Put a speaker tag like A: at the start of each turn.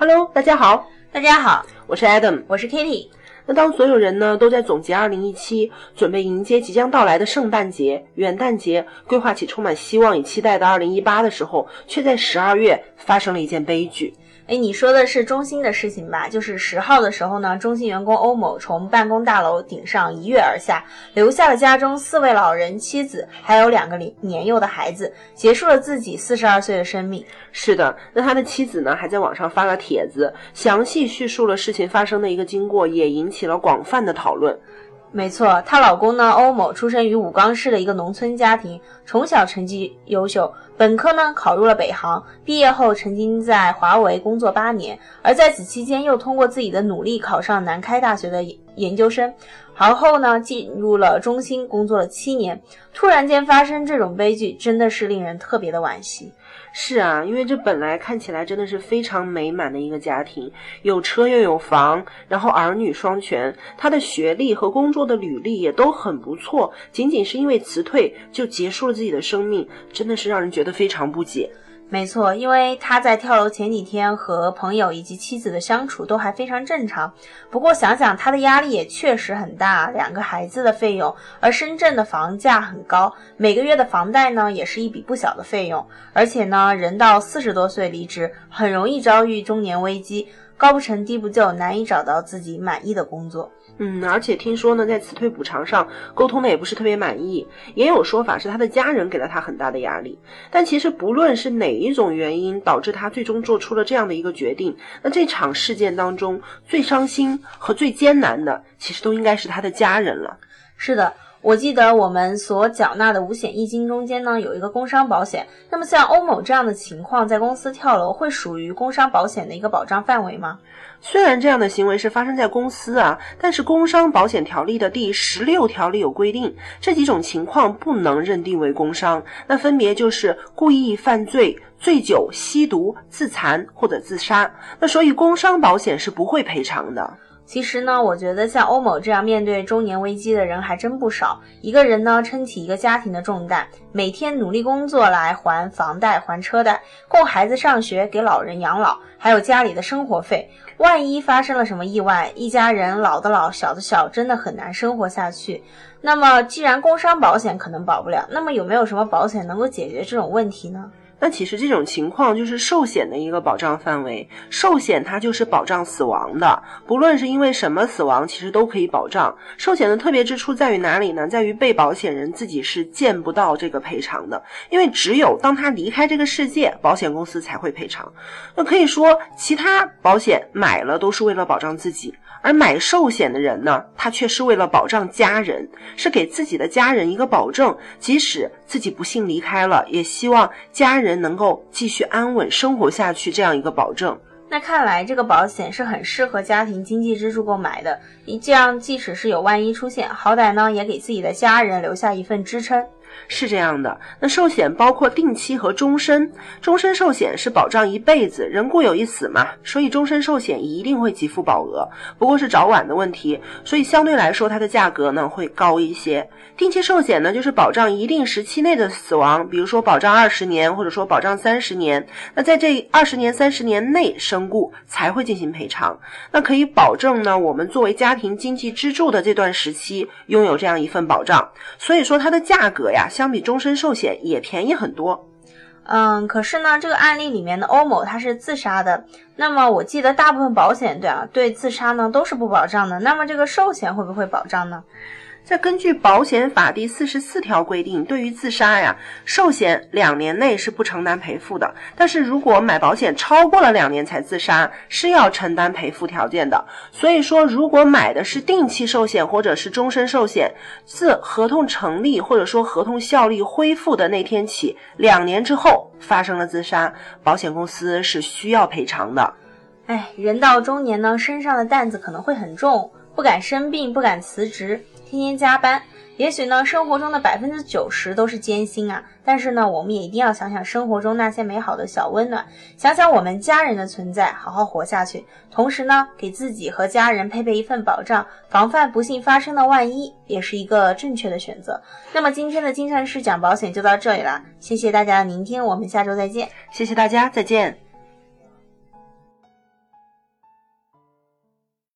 A: Hello，大家好，
B: 大家好，
A: 我是 Adam，
B: 我是 Kitty。
A: 那当所有人呢都在总结2017，准备迎接即将到来的圣诞节、元旦节，规划起充满希望与期待的2018的时候，却在十二月发生了一件悲剧。
B: 哎，你说的是中兴的事情吧？就是十号的时候呢，中兴员工欧某从办公大楼顶上一跃而下，留下了家中四位老人、妻子，还有两个年年幼的孩子，结束了自己四十二岁的生命。
A: 是的，那他的妻子呢，还在网上发了帖子，详细叙述了事情发生的一个经过，也引起了广泛的讨论。
B: 没错，她老公呢，欧某出生于武冈市的一个农村家庭，从小成绩优秀，本科呢考入了北航，毕业后曾经在华为工作八年，而在此期间又通过自己的努力考上南开大学的研究生，而后呢进入了中心工作了七年，突然间发生这种悲剧，真的是令人特别的惋惜。
A: 是啊，因为这本来看起来真的是非常美满的一个家庭，有车又有房，然后儿女双全，他的学历和工作的履历也都很不错，仅仅是因为辞退就结束了自己的生命，真的是让人觉得非常不解。
B: 没错，因为他在跳楼前几天和朋友以及妻子的相处都还非常正常。不过想想他的压力也确实很大，两个孩子的费用，而深圳的房价很高，每个月的房贷呢也是一笔不小的费用。而且呢，人到四十多岁离职，很容易遭遇中年危机，高不成低不就，难以找到自己满意的工作。
A: 嗯，而且听说呢，在辞退补偿上沟通的也不是特别满意，也有说法是他的家人给了他很大的压力。但其实不论是哪一种原因导致他最终做出了这样的一个决定，那这场事件当中最伤心和最艰难的，其实都应该是他的家人了。
B: 是的。我记得我们所缴纳的五险一金中间呢，有一个工伤保险。那么像欧某这样的情况，在公司跳楼会属于工伤保险的一个保障范围吗？
A: 虽然这样的行为是发生在公司啊，但是工伤保险条例的第十六条里有规定，这几种情况不能认定为工伤。那分别就是故意犯罪、醉酒、吸毒、自残或者自杀。那所以工伤保险是不会赔偿的。
B: 其实呢，我觉得像欧某这样面对中年危机的人还真不少。一个人呢，撑起一个家庭的重担，每天努力工作来还房贷、还车贷，供孩子上学，给老人养老，还有家里的生活费。万一发生了什么意外，一家人老的老，小的小，真的很难生活下去。那么，既然工伤保险可能保不了，那么有没有什么保险能够解决这种问题呢？
A: 那其实这种情况就是寿险的一个保障范围，寿险它就是保障死亡的，不论是因为什么死亡，其实都可以保障。寿险的特别之处在于哪里呢？在于被保险人自己是见不到这个赔偿的，因为只有当他离开这个世界，保险公司才会赔偿。那可以说，其他保险买了都是为了保障自己。而买寿险的人呢，他却是为了保障家人，是给自己的家人一个保证，即使自己不幸离开了，也希望家人人能够继续安稳生活下去，这样一个保证。
B: 那看来这个保险是很适合家庭经济支柱购买的，你这样即使是有万一出现，好歹呢也给自己的家人留下一份支撑。
A: 是这样的，那寿险包括定期和终身。终身寿险是保障一辈子，人固有一死嘛，所以终身寿险一定会给付保额，不过是早晚的问题，所以相对来说它的价格呢会高一些。定期寿险呢就是保障一定时期内的死亡，比如说保障二十年，或者说保障三十年。那在这二十年、三十年内身故才会进行赔偿，那可以保证呢我们作为家庭经济支柱的这段时期拥有这样一份保障。所以说它的价格呀。相比终身寿险也便宜很多，
B: 嗯，可是呢，这个案例里面的欧某他是自杀的，那么我记得大部分保险对啊对自杀呢都是不保障的，那么这个寿险会不会保障呢？
A: 再根据保险法第四十四条规定，对于自杀呀，寿险两年内是不承担赔付的。但是如果买保险超过了两年才自杀，是要承担赔付条件的。所以说，如果买的是定期寿险或者是终身寿险，自合同成立或者说合同效力恢复的那天起，两年之后发生了自杀，保险公司是需要赔偿的。
B: 哎，人到中年呢，身上的担子可能会很重，不敢生病，不敢辞职。天天加班，也许呢，生活中的百分之九十都是艰辛啊。但是呢，我们也一定要想想生活中那些美好的小温暖，想想我们家人的存在，好好活下去。同时呢，给自己和家人配备一份保障，防范不幸发生的万一，也是一个正确的选择。那么今天的金城市讲保险就到这里了，谢谢大家的聆听，我们下周再见。
A: 谢谢大家，再见。